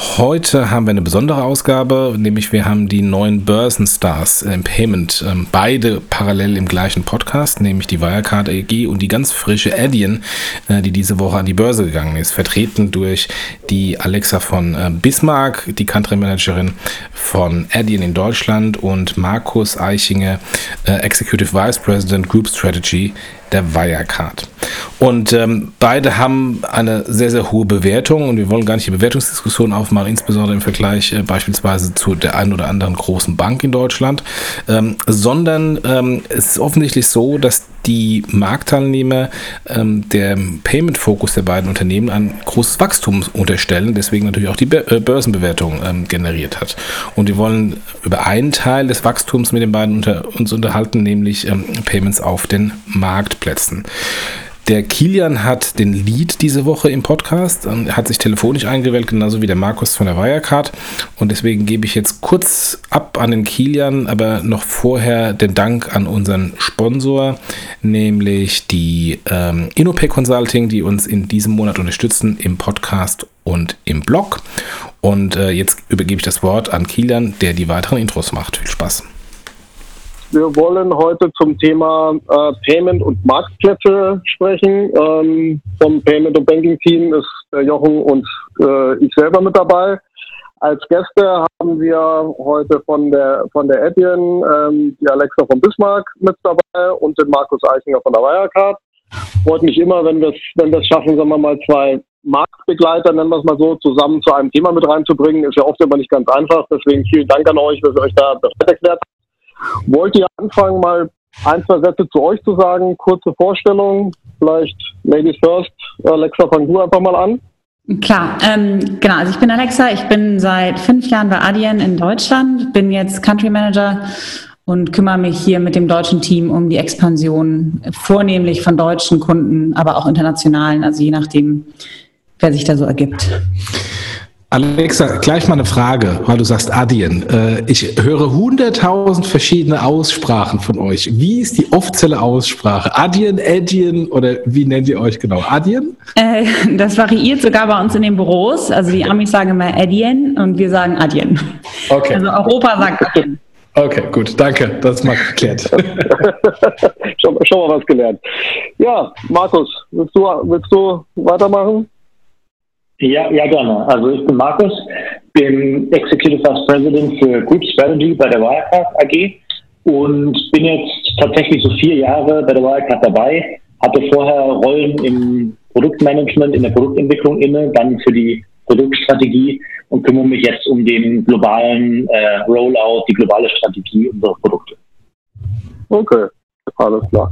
Heute haben wir eine besondere Ausgabe, nämlich wir haben die neuen Börsenstars im Payment, ähm, beide parallel im gleichen Podcast, nämlich die Wirecard AG und die ganz frische Adyen, äh, die diese Woche an die Börse gegangen ist, vertreten durch die Alexa von äh, Bismarck, die Country Managerin von Adyen in Deutschland und Markus Eichinger, äh, Executive Vice President Group Strategy der Wirecard. Und ähm, beide haben eine sehr, sehr hohe Bewertung und wir wollen gar nicht die Bewertungsdiskussion aufmachen, insbesondere im Vergleich äh, beispielsweise zu der einen oder anderen großen Bank in Deutschland, ähm, sondern ähm, es ist offensichtlich so, dass die Marktteilnehmer ähm, der Payment-Fokus der beiden Unternehmen ein großes Wachstum unterstellen, deswegen natürlich auch die äh, Börsenbewertung ähm, generiert hat. Und wir wollen über einen Teil des Wachstums mit den beiden unter, uns unterhalten, nämlich ähm, Payments auf den Marktplätzen. Der Kilian hat den Lead diese Woche im Podcast, hat sich telefonisch eingewählt, genauso wie der Markus von der Wirecard. Und deswegen gebe ich jetzt kurz ab an den Kilian, aber noch vorher den Dank an unseren Sponsor, nämlich die ähm, InnoPay Consulting, die uns in diesem Monat unterstützen im Podcast und im Blog. Und äh, jetzt übergebe ich das Wort an Kilian, der die weiteren Intros macht. Viel Spaß. Wir wollen heute zum Thema äh, Payment und Marktplätze sprechen. Ähm, vom Payment und Banking Team ist der Jochen und äh, ich selber mit dabei. Als Gäste haben wir heute von der von der Adyen ähm, die Alexa von Bismarck mit dabei und den Markus Eichinger von der Wirecard. Freut mich immer, wenn wir wenn wir es schaffen, sagen wir mal zwei Marktbegleiter, nennen wir es mal so, zusammen zu einem Thema mit reinzubringen. Ist ja oft immer nicht ganz einfach. Deswegen vielen Dank an euch, dass ihr euch da bereit erklärt habt. Wollt ihr anfangen, mal ein, zwei Sätze zu euch zu sagen? Kurze Vorstellung, vielleicht Ladies First. Alexa, fang du einfach mal an. Klar, ähm, genau. Also ich bin Alexa, ich bin seit fünf Jahren bei Adyen in Deutschland, bin jetzt Country Manager und kümmere mich hier mit dem deutschen Team um die Expansion, vornehmlich von deutschen Kunden, aber auch internationalen, also je nachdem, wer sich da so ergibt. Alexa, gleich mal eine Frage, weil du sagst Adyen. Äh, ich höre hunderttausend verschiedene Aussprachen von euch. Wie ist die offizielle Aussprache? Adyen, Adyen oder wie nennt ihr euch genau? Adyen? Äh, das variiert sogar bei uns in den Büros. Also die Amis sagen immer Adyen und wir sagen Adyen. Okay. Also Europa sagt Adyen. Okay, gut, danke. Das ist mal geklärt. schon, schon mal was gelernt. Ja, Markus, willst du, willst du weitermachen? Ja, ja, gerne. Also ich bin Markus, bin Executive Vice President für Group Strategy bei der Wirecard AG und bin jetzt tatsächlich so vier Jahre bei der Wirecard dabei, hatte vorher Rollen im Produktmanagement, in der Produktentwicklung inne, dann für die Produktstrategie und kümmere mich jetzt um den globalen äh, Rollout, die globale Strategie unserer Produkte. Okay, alles klar.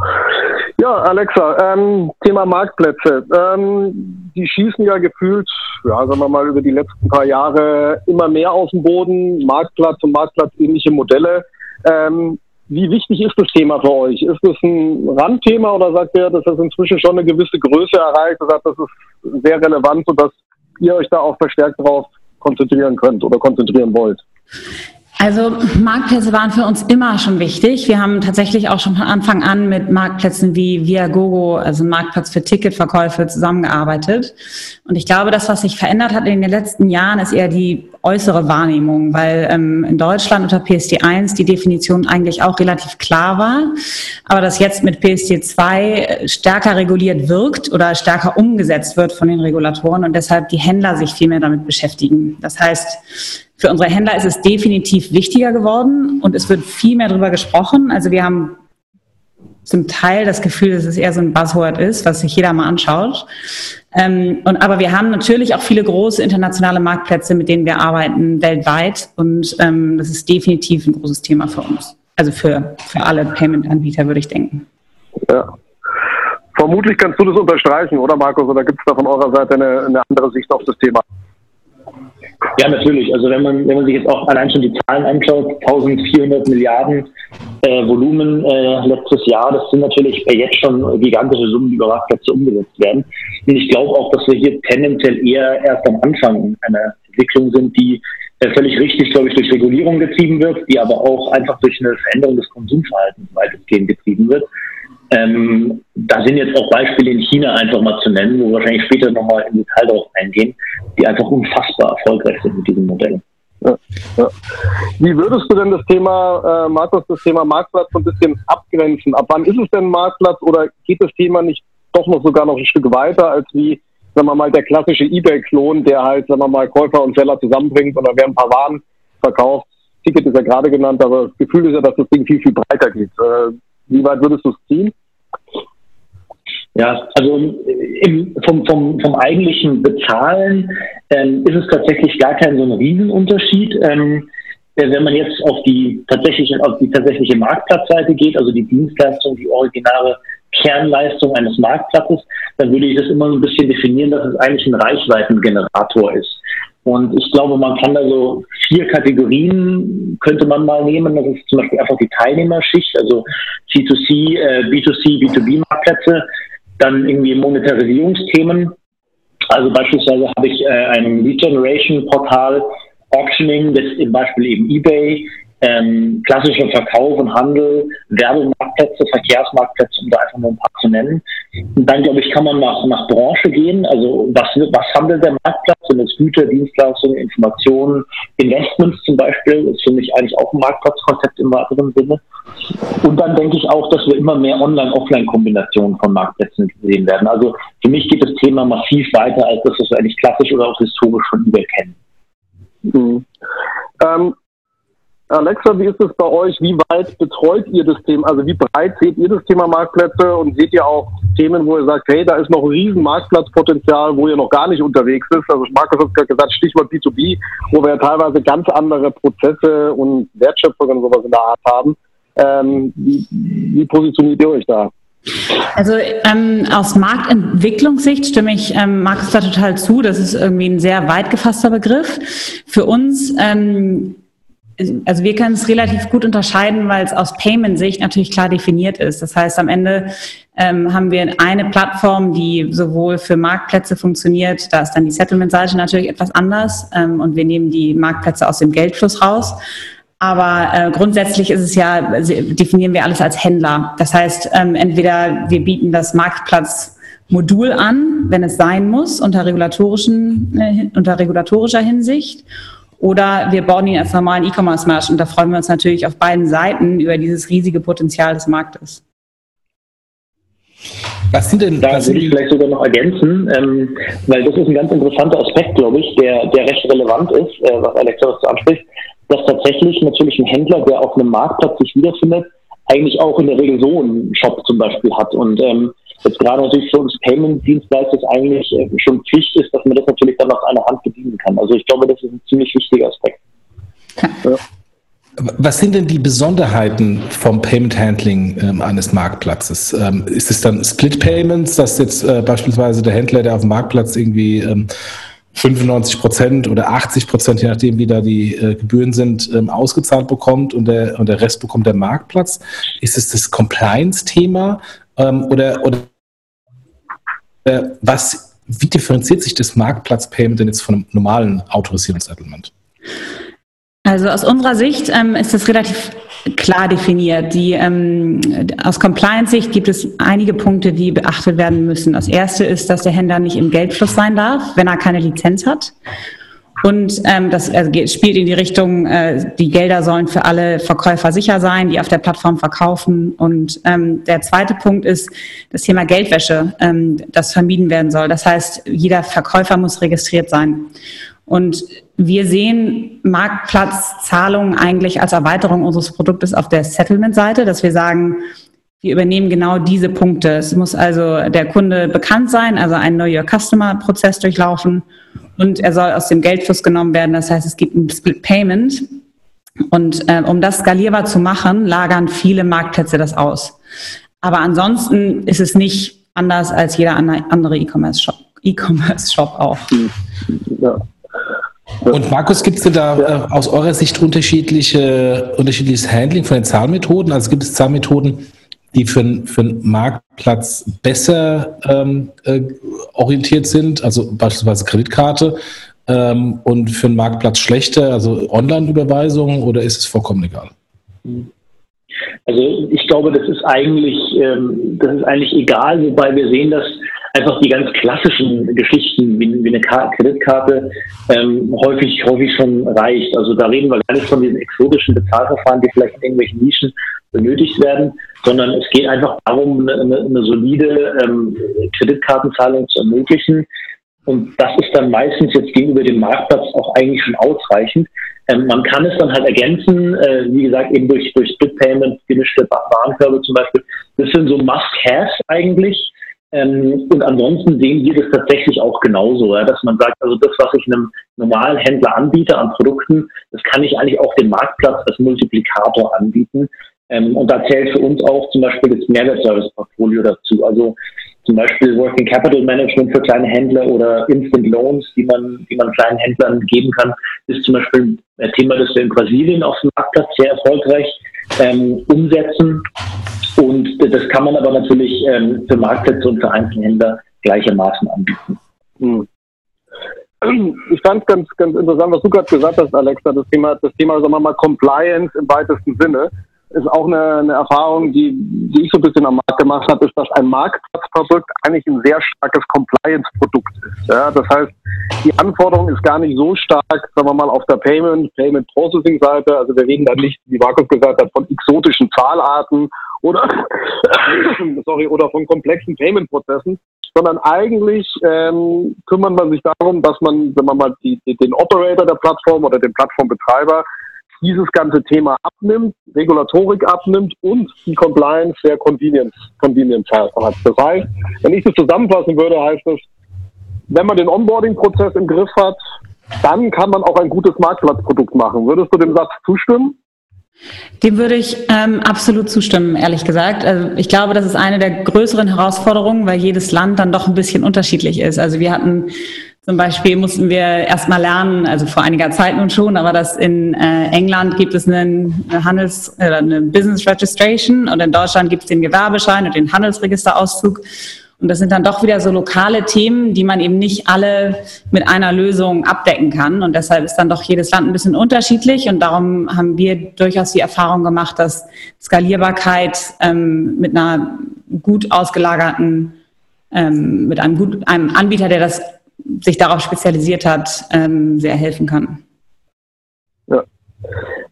Ja, Alexa, ähm, Thema Marktplätze. Ähm, die schießen ja gefühlt, ja, sagen wir mal, über die letzten paar Jahre immer mehr aus dem Boden. Marktplatz und Marktplatz ähnliche Modelle. Ähm, wie wichtig ist das Thema für euch? Ist das ein Randthema oder sagt ihr, dass das inzwischen schon eine gewisse Größe erreicht oder das ist sehr relevant, sodass ihr euch da auch verstärkt darauf konzentrieren könnt oder konzentrieren wollt? Also Marktplätze waren für uns immer schon wichtig. Wir haben tatsächlich auch schon von Anfang an mit Marktplätzen wie Viagogo, also Marktplatz für Ticketverkäufe, zusammengearbeitet. Und ich glaube, das, was sich verändert hat in den letzten Jahren, ist eher die äußere Wahrnehmung, weil ähm, in Deutschland unter PSD 1 die Definition eigentlich auch relativ klar war, aber das jetzt mit PSD 2 stärker reguliert wirkt oder stärker umgesetzt wird von den Regulatoren und deshalb die Händler sich viel mehr damit beschäftigen. Das heißt, für unsere Händler ist es definitiv wichtiger geworden und es wird viel mehr darüber gesprochen. Also wir haben zum Teil das Gefühl, dass es eher so ein Buzzword ist, was sich jeder mal anschaut. Ähm, und, aber wir haben natürlich auch viele große internationale Marktplätze, mit denen wir arbeiten weltweit. Und ähm, das ist definitiv ein großes Thema für uns. Also für, für alle Payment-Anbieter, würde ich denken. Ja. Vermutlich kannst du das unterstreichen, oder Markus? Oder gibt es da von eurer Seite eine, eine andere Sicht auf das Thema? Ja, natürlich. Also wenn man, wenn man sich jetzt auch allein schon die Zahlen anschaut, 1400 Milliarden äh, Volumen äh, letztes Jahr. Das sind natürlich jetzt schon gigantische Summen, die über Marktplätze umgesetzt werden. Und ich glaube auch, dass wir hier tendenziell eher erst am Anfang einer Entwicklung sind, die äh, völlig richtig, glaube ich, durch Regulierung getrieben wird, die aber auch einfach durch eine Veränderung des Konsumverhaltens weitestgehend getrieben wird. Ähm, da sind jetzt auch Beispiele in China einfach mal zu nennen, wo wir wahrscheinlich später nochmal im Detail darauf eingehen, die einfach unfassbar erfolgreich sind mit diesem Modell. Ja. Wie würdest du denn das Thema, äh, Markus, das Thema Marktplatz so ein bisschen abgrenzen? Ab wann ist es denn Marktplatz oder geht das Thema nicht doch noch sogar noch ein Stück weiter als wie, sagen wir mal, der klassische Ebay-Klon, der halt, sagen wir mal, Käufer und Seller zusammenbringt da werden ein paar Waren verkauft. Ticket ist ja gerade genannt, aber das Gefühl ist ja, dass das Ding viel, viel breiter geht. Äh, wie weit würdest du es ziehen? Ja, also im, vom, vom, vom eigentlichen Bezahlen ähm, ist es tatsächlich gar kein so ein Riesenunterschied. Ähm, äh, wenn man jetzt auf die tatsächliche, auf die tatsächliche Marktplatzseite geht, also die Dienstleistung, die originäre Kernleistung eines Marktplatzes, dann würde ich das immer so ein bisschen definieren, dass es eigentlich ein Reichweitengenerator ist. Und ich glaube, man kann da so vier Kategorien könnte man mal nehmen. Das ist zum Beispiel einfach die Teilnehmerschicht, also C2C, äh, B2C, B2B-Marktplätze, dann irgendwie Monetarisierungsthemen. Also beispielsweise habe ich äh, ein Lead Generation Portal, Auctioning, das ist zum Beispiel eben eBay, ähm, klassischer Verkauf und Handel, Werbemarktplätze, Verkehrsmarktplätze, um da einfach nur ein paar zu nennen. Und dann, glaube ich, kann man nach, nach Branche gehen. Also was, was handelt der Marktplatz? Sind es Güter, Dienstleistungen, Informationen, Investments zum Beispiel? Das ist für mich eigentlich auch ein Marktplatzkonzept im weiteren Sinne. Und dann denke ich auch, dass wir immer mehr Online-Offline-Kombinationen von Marktplätzen sehen werden. Also für mich geht das Thema massiv weiter, als das, was wir eigentlich klassisch oder auch historisch schon überkennen. Mhm. Ähm, Alexa, wie ist es bei euch? Wie weit betreut ihr das Thema? Also wie breit seht ihr das Thema Marktplätze und seht ihr auch Themen, wo ihr sagt, hey, da ist noch ein riesen Marktplatzpotenzial, wo ihr noch gar nicht unterwegs ist? Also Markus hat gerade gesagt, Stichwort B2B, wo wir ja teilweise ganz andere Prozesse und Wertschöpfung und sowas in der Art haben. Ähm, wie, wie positioniert ihr euch da? Also ähm, aus Marktentwicklungssicht stimme ich ähm, Markus da total zu. Das ist irgendwie ein sehr weit gefasster Begriff. Für uns ähm, also wir können es relativ gut unterscheiden, weil es aus Payment-Sicht natürlich klar definiert ist. Das heißt, am Ende ähm, haben wir eine Plattform, die sowohl für Marktplätze funktioniert, da ist dann die Settlement-Seite natürlich etwas anders ähm, und wir nehmen die Marktplätze aus dem Geldfluss raus. Aber äh, grundsätzlich ist es ja, definieren wir alles als Händler. Das heißt, ähm, entweder wir bieten das Marktplatzmodul an, wenn es sein muss, unter regulatorischen, äh, unter regulatorischer Hinsicht. Oder wir bauen ihn als normalen E-Commerce-Marsch und da freuen wir uns natürlich auf beiden Seiten über dieses riesige Potenzial des Marktes. Was sind denn, da würde ich vielleicht sogar noch ergänzen, ähm, weil das ist ein ganz interessanter Aspekt, glaube ich, der, der recht relevant ist, äh, was Alexa was anspricht, dass tatsächlich natürlich ein Händler, der auf einem Marktplatz sich wiederfindet, eigentlich auch in der Regel so einen Shop zum Beispiel hat. Und ähm, jetzt gerade natürlich für uns Payment-Dienstleister eigentlich äh, schon Pflicht ist, dass man das natürlich dann aus einer Hand bedienen kann. Also ich glaube, das ist ein ziemlich wichtiger Aspekt. Ja. Was sind denn die Besonderheiten vom Payment Handling ähm, eines Marktplatzes? Ähm, ist es dann Split Payments, dass jetzt äh, beispielsweise der Händler, der auf dem Marktplatz irgendwie ähm, 95 Prozent oder 80 Prozent, je nachdem wie da die äh, Gebühren sind, ähm, ausgezahlt bekommt und der, und der Rest bekommt der Marktplatz? Ist es das Compliance-Thema? Ähm, oder, oder äh, was, wie differenziert sich das Marktplatz-Payment denn jetzt von einem normalen Autorisierungssettlement? Also aus unserer Sicht ähm, ist das relativ klar definiert. Die, ähm, aus Compliance-Sicht gibt es einige Punkte, die beachtet werden müssen. Das erste ist, dass der Händler nicht im Geldfluss sein darf, wenn er keine Lizenz hat. Und ähm, das also spielt in die Richtung, äh, die Gelder sollen für alle Verkäufer sicher sein, die auf der Plattform verkaufen. Und ähm, der zweite Punkt ist das Thema Geldwäsche, ähm, das vermieden werden soll. Das heißt, jeder Verkäufer muss registriert sein. Und wir sehen Marktplatzzahlungen eigentlich als Erweiterung unseres Produktes auf der Settlement-Seite, dass wir sagen, wir übernehmen genau diese Punkte. Es muss also der Kunde bekannt sein, also einen Know Your Customer Prozess durchlaufen und er soll aus dem Geldfluss genommen werden. Das heißt, es gibt ein Split Payment. Und äh, um das skalierbar zu machen, lagern viele Marktplätze das aus. Aber ansonsten ist es nicht anders als jeder andere E-Commerce-Shop E-Commerce-Shop auch. Ja. Und Markus, gibt es denn da ja. äh, aus eurer Sicht unterschiedliche, unterschiedliches Handling von den Zahlmethoden? Also gibt es Zahlmethoden, die für, für einen Marktplatz besser ähm, äh, orientiert sind, also beispielsweise Kreditkarte, ähm, und für einen Marktplatz schlechter, also Online-Überweisungen, oder ist es vollkommen egal? Also ich glaube, das ist eigentlich, ähm, das ist eigentlich egal, wobei wir sehen, dass einfach die ganz klassischen Geschichten wie, wie eine Kreditkarte ähm, häufig, häufig schon reicht. Also da reden wir gar nicht von diesen exotischen Bezahlverfahren, die vielleicht in irgendwelchen Nischen benötigt werden, sondern es geht einfach darum, eine, eine solide ähm, Kreditkartenzahlung zu ermöglichen. Und das ist dann meistens jetzt gegenüber dem Marktplatz auch eigentlich schon ausreichend. Ähm, man kann es dann halt ergänzen, äh, wie gesagt, eben durch, durch Split Payment, gemischte Warenkörbe zum Beispiel. Das sind so Must-Haves eigentlich. Ähm, und ansonsten sehen wir das tatsächlich auch genauso, ja, dass man sagt, also das, was ich einem normalen Händler anbiete an Produkten, das kann ich eigentlich auch dem Marktplatz als Multiplikator anbieten. Ähm, und da zählt für uns auch zum Beispiel das Mehrwertservice-Portfolio dazu. Also zum Beispiel Working Capital Management für kleine Händler oder Instant Loans, die man, die man kleinen Händlern geben kann, ist zum Beispiel ein Thema, das wir in Brasilien auf dem Marktplatz sehr erfolgreich ähm, umsetzen. Und das kann man aber natürlich ähm, für Marktplätze und für Einzelhändler gleichermaßen anbieten. Hm. Ich fand es ganz, ganz interessant, was du gerade gesagt hast, Alexa, das Thema, das Thema, sagen wir mal, Compliance im weitesten Sinne ist auch eine, eine Erfahrung, die, die ich so ein bisschen am Markt gemacht habe, ist, dass ein Marktplatzprodukt eigentlich ein sehr starkes Compliance-Produkt ist. Ja, das heißt, die Anforderung ist gar nicht so stark, sagen wir mal, auf der Payment, Payment Processing-Seite. Also wir reden da nicht, wie Markus gesagt hat, von exotischen Zahlarten oder, sorry, oder von komplexen Payment-Prozessen, sondern eigentlich ähm, kümmert man sich darum, dass man, wenn man mal die, die, den Operator der Plattform oder den Plattformbetreiber dieses ganze Thema abnimmt, Regulatorik abnimmt und die Compliance sehr Convenience, Convenience hat. Das heißt, wenn ich das zusammenfassen würde, heißt das, wenn man den Onboarding-Prozess im Griff hat, dann kann man auch ein gutes Marktplatzprodukt machen. Würdest du dem Satz zustimmen? Dem würde ich ähm, absolut zustimmen, ehrlich gesagt. Also ich glaube, das ist eine der größeren Herausforderungen, weil jedes Land dann doch ein bisschen unterschiedlich ist. Also wir hatten zum Beispiel mussten wir erstmal lernen, also vor einiger Zeit nun schon, aber dass in äh, England gibt es einen Handels- oder eine Business Registration und in Deutschland gibt es den Gewerbeschein und den Handelsregisterauszug. Und das sind dann doch wieder so lokale Themen, die man eben nicht alle mit einer Lösung abdecken kann. Und deshalb ist dann doch jedes Land ein bisschen unterschiedlich. Und darum haben wir durchaus die Erfahrung gemacht, dass Skalierbarkeit ähm, mit einer gut ausgelagerten, ähm, mit einem, gut, einem Anbieter, der das sich darauf spezialisiert hat, ähm, sehr helfen kann. Ja.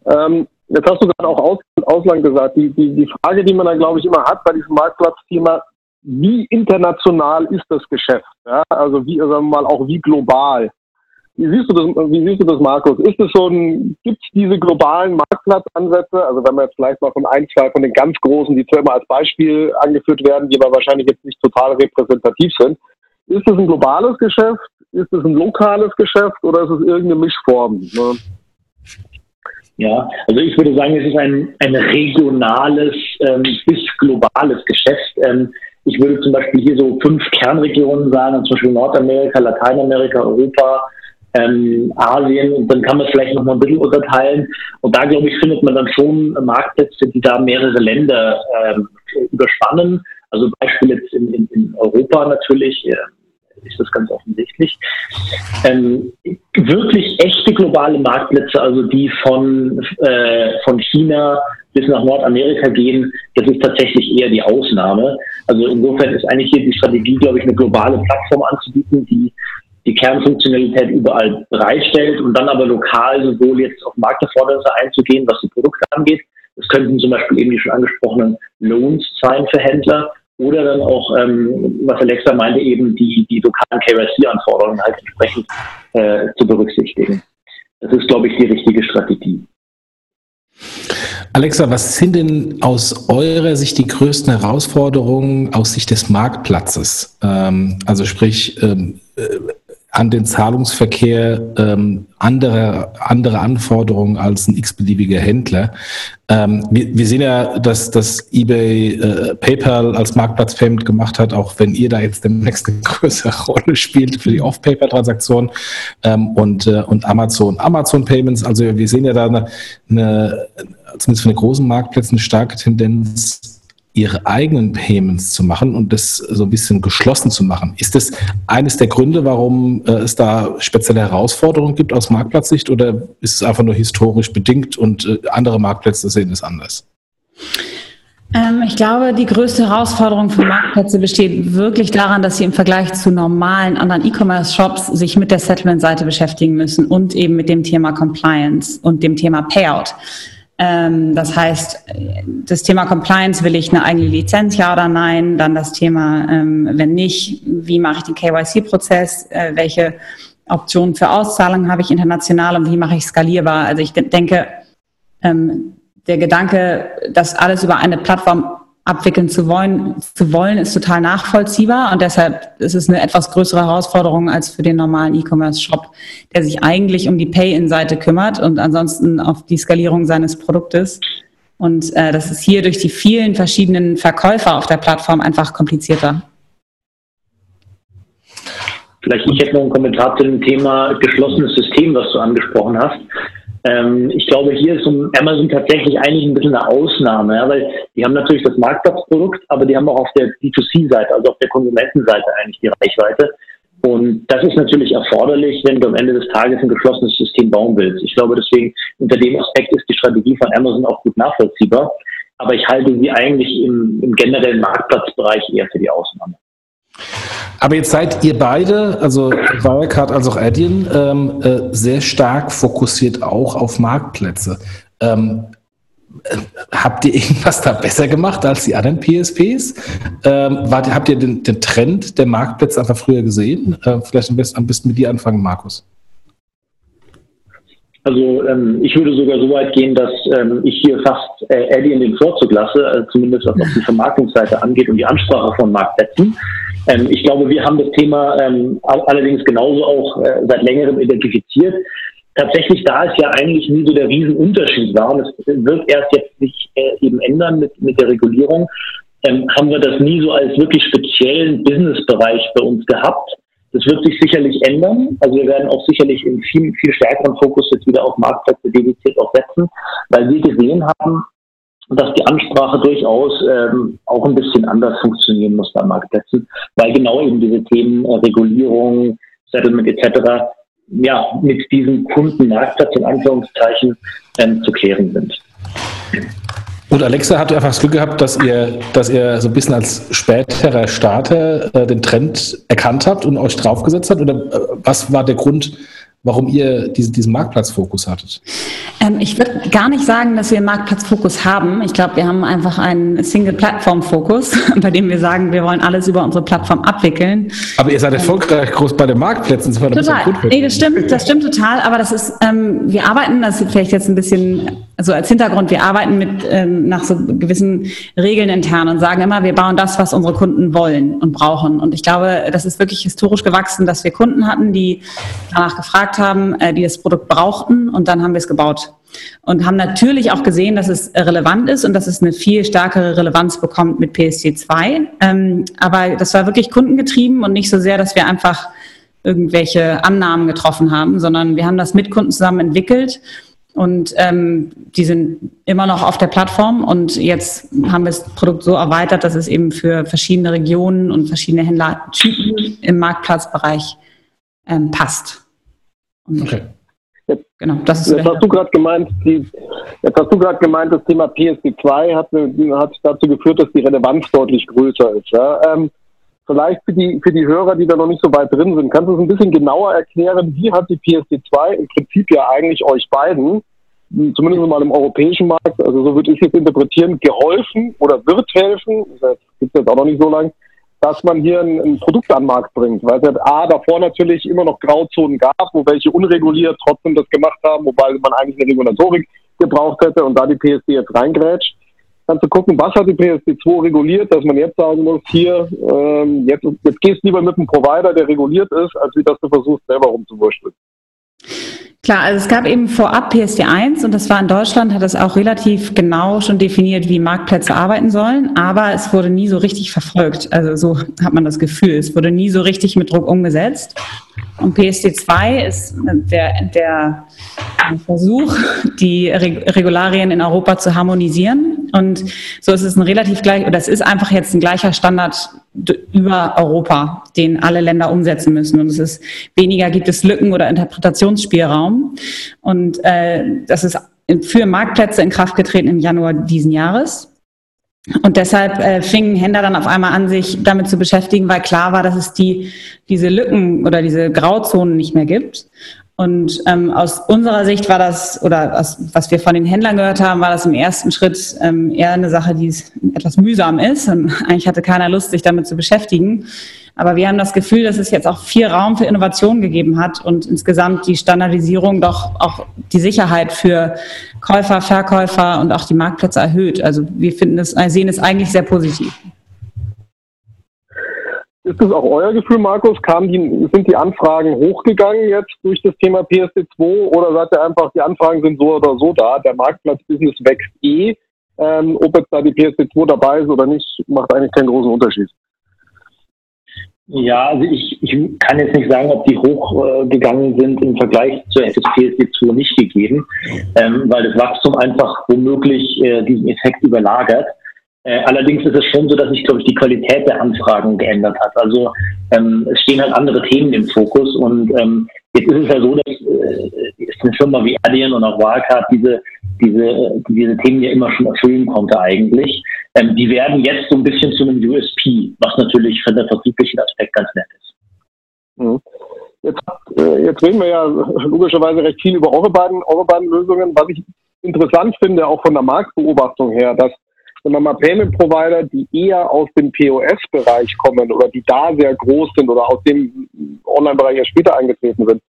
Ähm, jetzt hast du gerade auch Aus Ausland gesagt. Die, die, die Frage, die man dann, glaube ich, immer hat bei diesem Marktplatzthema, wie international ist das Geschäft? Ja? Also wie, sagen wir mal, auch wie global. Wie siehst du das, wie siehst du das, Markus? Ist es ein, gibt es diese globalen Marktplatzansätze? Also wenn wir jetzt vielleicht mal von ein, zwei von den ganz großen, die zwar immer als Beispiel angeführt werden, die aber wahrscheinlich jetzt nicht total repräsentativ sind, ist es ein globales Geschäft? Ist es ein lokales Geschäft oder ist es irgendeine Mischform? Ne? Ja, also ich würde sagen, es ist ein, ein regionales ähm, bis globales Geschäft. Ähm, ich würde zum Beispiel hier so fünf Kernregionen sagen, zum Beispiel Nordamerika, Lateinamerika, Europa, ähm, Asien und dann kann man es vielleicht noch mal ein bisschen unterteilen. Und da, glaube ich, findet man dann schon Marktplätze, die da mehrere Länder ähm, überspannen. Also Beispiel jetzt in, in, in Europa natürlich, äh, ist das ganz offensichtlich. Ähm, wirklich echte globale Marktplätze, also die von, äh, von China bis nach Nordamerika gehen, das ist tatsächlich eher die Ausnahme. Also insofern ist eigentlich hier die Strategie, glaube ich, eine globale Plattform anzubieten, die die Kernfunktionalität überall bereitstellt und dann aber lokal sowohl jetzt auf Markterfordernisse einzugehen, was die Produkte angeht. Das könnten zum Beispiel eben die schon angesprochenen Loans sein für Händler oder dann auch, ähm, was Alexa meinte, eben die, die lokalen KYC-Anforderungen halt entsprechend äh, zu berücksichtigen. Das ist, glaube ich, die richtige Strategie. Alexa, was sind denn aus eurer Sicht die größten Herausforderungen aus Sicht des Marktplatzes? Ähm, also sprich, ähm, äh, an den Zahlungsverkehr ähm, andere, andere Anforderungen als ein x-beliebiger Händler. Ähm, wir, wir sehen ja, dass, dass eBay äh, PayPal als Marktplatz-Payment gemacht hat, auch wenn ihr da jetzt demnächst eine größere Rolle spielt für die Off-Paper-Transaktionen ähm, und, äh, und Amazon. Amazon-Payments, also wir sehen ja da eine, eine zumindest für den großen Marktplätzen eine starke Tendenz, ihre eigenen Payments zu machen und das so ein bisschen geschlossen zu machen. Ist das eines der Gründe, warum äh, es da spezielle Herausforderungen gibt aus Marktplatzsicht oder ist es einfach nur historisch bedingt und äh, andere Marktplätze sehen es anders? Ähm, ich glaube, die größte Herausforderung für Marktplätze besteht wirklich daran, dass sie im Vergleich zu normalen anderen E-Commerce-Shops sich mit der Settlement-Seite beschäftigen müssen und eben mit dem Thema Compliance und dem Thema Payout. Ähm, das heißt, das Thema Compliance, will ich eine eigene Lizenz, ja oder nein? Dann das Thema, ähm, wenn nicht, wie mache ich den KYC-Prozess? Äh, welche Optionen für Auszahlungen habe ich international und wie mache ich skalierbar? Also ich denke, ähm, der Gedanke, dass alles über eine Plattform abwickeln zu wollen, zu wollen, ist total nachvollziehbar und deshalb ist es eine etwas größere Herausforderung als für den normalen E-Commerce-Shop, der sich eigentlich um die Pay-in-Seite kümmert und ansonsten auf die Skalierung seines Produktes. Und äh, das ist hier durch die vielen verschiedenen Verkäufer auf der Plattform einfach komplizierter. Vielleicht ich hätte noch einen Kommentar zu dem Thema geschlossenes System, was du angesprochen hast. Ähm, ich glaube, hier ist Amazon tatsächlich eigentlich ein bisschen eine Ausnahme, ja, weil die haben natürlich das Marktplatzprodukt, aber die haben auch auf der D2C-Seite, also auf der Konsumentenseite eigentlich die Reichweite. Und das ist natürlich erforderlich, wenn du am Ende des Tages ein geschlossenes System bauen willst. Ich glaube deswegen, unter dem Aspekt ist die Strategie von Amazon auch gut nachvollziehbar. Aber ich halte sie eigentlich im, im generellen Marktplatzbereich eher für die Ausnahme. Aber jetzt seid ihr beide, also Wirecard als auch Adyen, ähm, äh, sehr stark fokussiert auch auf Marktplätze. Ähm, äh, habt ihr irgendwas da besser gemacht als die anderen PSPs? Ähm, wart, habt ihr den, den, Trend der Marktplätze einfach früher gesehen? Äh, vielleicht am besten, am besten mit dir anfangen, Markus. Also ähm, ich würde sogar so weit gehen, dass ähm, ich hier fast äh, Adyen den Vorzug lasse, äh, zumindest was die Vermarktungsseite angeht und die Ansprache von Marktplätzen. Ähm, ich glaube, wir haben das Thema ähm, allerdings genauso auch äh, seit längerem identifiziert. Tatsächlich, da es ja eigentlich nie so der Riesenunterschied war, und es wird erst jetzt sich äh, eben ändern mit, mit der Regulierung, ähm, haben wir das nie so als wirklich speziellen Businessbereich bei uns gehabt. Das wird sich sicherlich ändern. Also wir werden auch sicherlich in viel, viel stärkeren Fokus jetzt wieder auf Marktplätze dediziert auch setzen, weil wir gesehen haben, dass die Ansprache durchaus ähm, auch ein bisschen anders funktionieren muss bei Marktplätzen, weil genau eben diese Themen äh, Regulierung, Settlement etc. ja mit diesem Kundenmarktplatz in Anführungszeichen ähm, zu klären sind. Und Alexa hat einfach das Glück gehabt, dass ihr, dass ihr so ein bisschen als späterer Starter äh, den Trend erkannt habt und euch draufgesetzt habt? Oder äh, was war der Grund, warum ihr diesen, diesen Marktplatzfokus hattet? Ähm, ich würde gar nicht sagen, dass wir einen Marktplatzfokus haben. Ich glaube, wir haben einfach einen Single-Plattform-Fokus, bei dem wir sagen, wir wollen alles über unsere Plattform abwickeln. Aber ihr seid erfolgreich groß bei den Marktplätzen. Das total. Nee, das stimmt, das stimmt total. Aber das ist, ähm, wir arbeiten, das ist vielleicht jetzt ein bisschen, also als Hintergrund, wir arbeiten mit ähm, nach so gewissen Regeln intern und sagen immer, wir bauen das, was unsere Kunden wollen und brauchen. Und ich glaube, das ist wirklich historisch gewachsen, dass wir Kunden hatten, die danach gefragt haben, äh, die das Produkt brauchten und dann haben wir es gebaut und haben natürlich auch gesehen, dass es relevant ist und dass es eine viel stärkere Relevanz bekommt mit PSD2. Ähm, aber das war wirklich kundengetrieben und nicht so sehr, dass wir einfach irgendwelche Annahmen getroffen haben, sondern wir haben das mit Kunden zusammen entwickelt und ähm, die sind immer noch auf der Plattform und jetzt haben wir das Produkt so erweitert, dass es eben für verschiedene Regionen und verschiedene Händlertypen im Marktplatzbereich ähm, passt. Und okay. Jetzt, genau, das ist jetzt hast du gerade gemeint, die, jetzt hast du gerade gemeint, das Thema PSD2 hat, hat dazu geführt, dass die Relevanz deutlich größer ist. Ja? Ähm, vielleicht für die, für die Hörer, die da noch nicht so weit drin sind, kannst du es ein bisschen genauer erklären, wie hat die PSD2 im Prinzip ja eigentlich euch beiden, zumindest mal im europäischen Markt, also so würde ich es interpretieren, geholfen oder wird helfen, das gibt es jetzt auch noch nicht so lange, dass man hier ein, ein Produkt an den Markt bringt. Weil es A, davor natürlich immer noch Grauzonen gab, wo welche unreguliert trotzdem das gemacht haben, wobei man eigentlich eine Regulatorik gebraucht hätte und da die PSD jetzt reingrätscht. Kannst du gucken, was hat die PSD2 reguliert, dass man jetzt sagen muss, hier, ähm, jetzt, jetzt gehst du lieber mit einem Provider, der reguliert ist, als wie dass du versuchst, selber rumzuwurschteln. Klar, also es gab eben vorab PSD1 und das war in Deutschland, hat das auch relativ genau schon definiert, wie Marktplätze arbeiten sollen, aber es wurde nie so richtig verfolgt. Also so hat man das Gefühl, es wurde nie so richtig mit Druck umgesetzt. Und PSD2 ist der, der Versuch, die Regularien in Europa zu harmonisieren. Und so ist es ein relativ gleich, oder es ist einfach jetzt ein gleicher Standard über Europa, den alle Länder umsetzen müssen. Und es ist weniger gibt es Lücken oder Interpretationsspielraum. Und äh, das ist für Marktplätze in Kraft getreten im Januar diesen Jahres. Und deshalb äh, fingen Händler dann auf einmal an, sich damit zu beschäftigen, weil klar war, dass es die, diese Lücken oder diese Grauzonen nicht mehr gibt. Und ähm, aus unserer Sicht war das, oder aus, was wir von den Händlern gehört haben, war das im ersten Schritt ähm, eher eine Sache, die etwas mühsam ist. Und eigentlich hatte keiner Lust, sich damit zu beschäftigen. Aber wir haben das Gefühl, dass es jetzt auch viel Raum für Innovation gegeben hat und insgesamt die Standardisierung doch auch die Sicherheit für Käufer, Verkäufer und auch die Marktplätze erhöht. Also wir finden es, sehen es eigentlich sehr positiv. Ist das auch euer Gefühl, Markus? Kamen die, sind die Anfragen hochgegangen jetzt durch das Thema PSD2 oder sagt ihr einfach, die Anfragen sind so oder so da, der Marktplatzbusiness wächst eh. Ähm, ob jetzt da die PSD2 dabei ist oder nicht, macht eigentlich keinen großen Unterschied. Ja, also ich, ich kann jetzt nicht sagen, ob die hochgegangen äh, sind im Vergleich zur PSD2 nicht gegeben, ähm, weil das Wachstum einfach womöglich äh, diesen Effekt überlagert. Äh, allerdings ist es schon so, dass sich, glaube ich, die Qualität der Anfragen geändert hat. Also ähm, es stehen halt andere Themen im Fokus und ähm, jetzt ist es ja so, dass äh, eine Firma wie Adyen und auch Wirecard diese, diese, diese Themen ja immer schon erfüllen konnte eigentlich. Ähm, die werden jetzt so ein bisschen zu einem USP, was natürlich von der vertrieblichen Aspekt ganz nett ist. Mhm. Jetzt, äh, jetzt reden wir ja logischerweise recht viel über eure beiden, eure beiden Lösungen. Was ich interessant finde, auch von der Marktbeobachtung her, dass wenn man mal Payment Provider, die eher aus dem POS-Bereich kommen oder die da sehr groß sind oder aus dem Online-Bereich ja später eingetreten sind,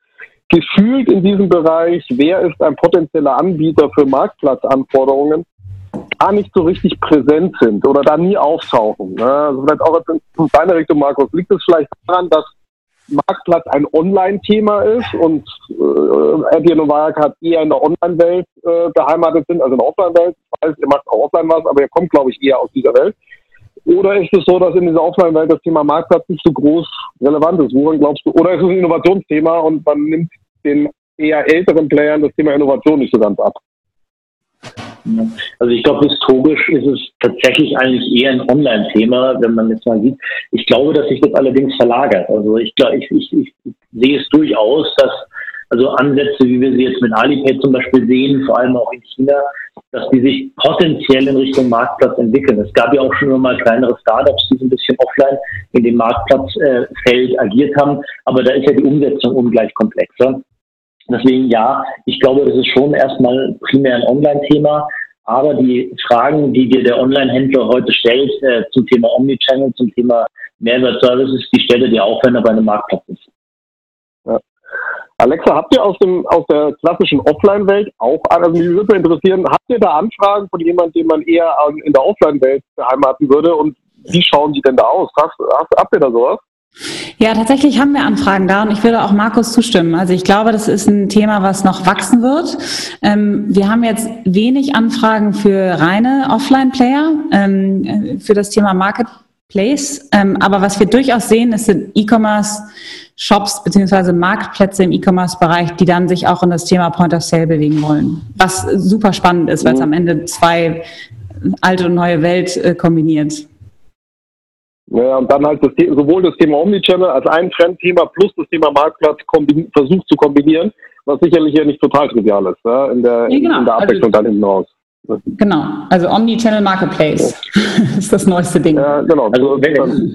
gefühlt in diesem Bereich, wer ist ein potenzieller Anbieter für Marktplatzanforderungen, gar nicht so richtig präsent sind oder da nie auftauchen. Ne? Also vielleicht auch in deine Richtung, Markus, liegt es vielleicht daran, dass Marktplatz ein Online-Thema ist und äh, Adyen und Wirecard eher in der Online-Welt äh, beheimatet sind, also in der Offline-Welt. Ich weiß, ihr macht auch Offline was, aber ihr kommt, glaube ich, eher aus dieser Welt. Oder ist es so, dass in dieser Offline-Welt das Thema Marktplatz nicht so groß relevant ist? Woran glaubst du? Oder ist es ein Innovationsthema und man nimmt den eher älteren Playern das Thema Innovation nicht so ganz ab? Also ich glaube, historisch ist es tatsächlich eigentlich eher ein Online-Thema, wenn man jetzt mal sieht. Ich glaube, dass sich das allerdings verlagert. Also ich glaube, ich, ich, ich sehe es durchaus, dass also Ansätze, wie wir sie jetzt mit Alipay zum Beispiel sehen, vor allem auch in China, dass die sich potenziell in Richtung Marktplatz entwickeln. Es gab ja auch schon mal kleinere Startups, die so ein bisschen offline in dem Marktplatzfeld äh, agiert haben, aber da ist ja die Umsetzung ungleich komplexer. Deswegen ja, ich glaube, das ist schon erstmal primär ein Online-Thema. Aber die Fragen, die dir der Online-Händler heute stellt äh, zum Thema Omnichannel, zum Thema Mehrwertservices, die stellt dir auch, wenn er bei einem Marktplatz ist. Ja. Alexa, habt ihr aus, dem, aus der klassischen Offline-Welt auch, also mich würde interessieren, habt ihr da Anfragen von jemandem, den man eher in der Offline-Welt beheimaten würde und wie schauen die denn da aus? Hast, hast, habt ihr da sowas? Ja, tatsächlich haben wir Anfragen da und ich würde auch Markus zustimmen. Also ich glaube, das ist ein Thema, was noch wachsen wird. Ähm, wir haben jetzt wenig Anfragen für reine Offline-Player, ähm, für das Thema Marketplace. Ähm, aber was wir durchaus sehen, ist sind E-Commerce-Shops beziehungsweise Marktplätze im E-Commerce-Bereich, die dann sich auch in das Thema Point of Sale bewegen wollen. Was super spannend ist, weil es mhm. am Ende zwei alte und neue Welt äh, kombiniert. Ja, und dann halt das, sowohl das Thema Omnichannel als ein Trendthema plus das Thema Marktplatz versucht zu kombinieren, was sicherlich ja nicht total trivial ist, ja, in, der, ja, genau. in der Abwechslung also, dann hinten raus. Genau, also Omnichannel Marketplace ja. ist das neueste Ding. Ja, genau. Also, wenn,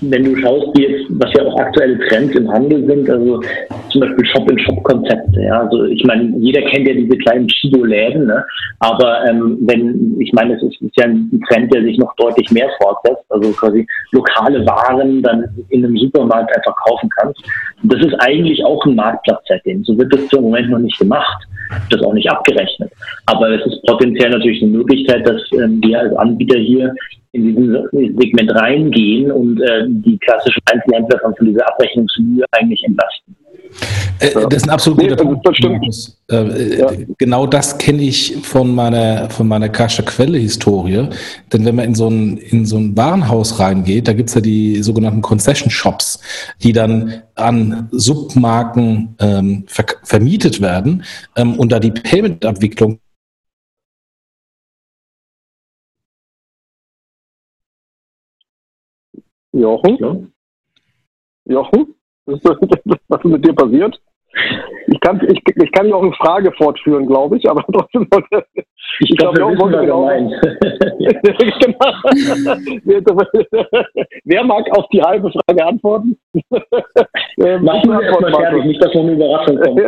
wenn du schaust, wie jetzt, was ja auch aktuelle Trends im Handel sind, also zum Beispiel Shop-in-Shop-Konzepte. Ja? Also ich meine, jeder kennt ja diese kleinen Chibo-Läden, ne? aber ähm, wenn, ich meine, es ist, ist, ja ein Trend, der sich noch deutlich mehr fortsetzt, also quasi lokale Waren dann in einem Supermarkt einfach kaufen kannst. Das ist eigentlich auch ein Marktplatz-Setting. So wird das im Moment noch nicht gemacht, das auch nicht abgerechnet. Aber es ist potenziell natürlich eine Möglichkeit, dass ähm, wir als Anbieter hier in dieses Segment reingehen und äh, die klassischen Einzelhändler von dieser Abrechnungsmühe eigentlich entlasten. Äh, das ist ein absolut guter Punkt. Das äh, ja. Genau das kenne ich von meiner, von meiner Kasche Quelle-Historie. Denn wenn man in so ein, in so ein Warenhaus reingeht, da gibt es ja die sogenannten Concession Shops, die dann an Submarken ähm, ver vermietet werden ähm, und da die Payment-Abwicklung Jochen? Ja. Jochen? Was ist mit dir passiert? Ich kann, ich, ich kann eine Frage fortführen, glaube ich, aber trotzdem wollte ich, ich glaube, glaub, wir wissen, genau, genau. Wer mag auf die halbe Frage antworten? ähm, Mach mal erstmal fertig, nicht, dass noch eine Überraschung kommt.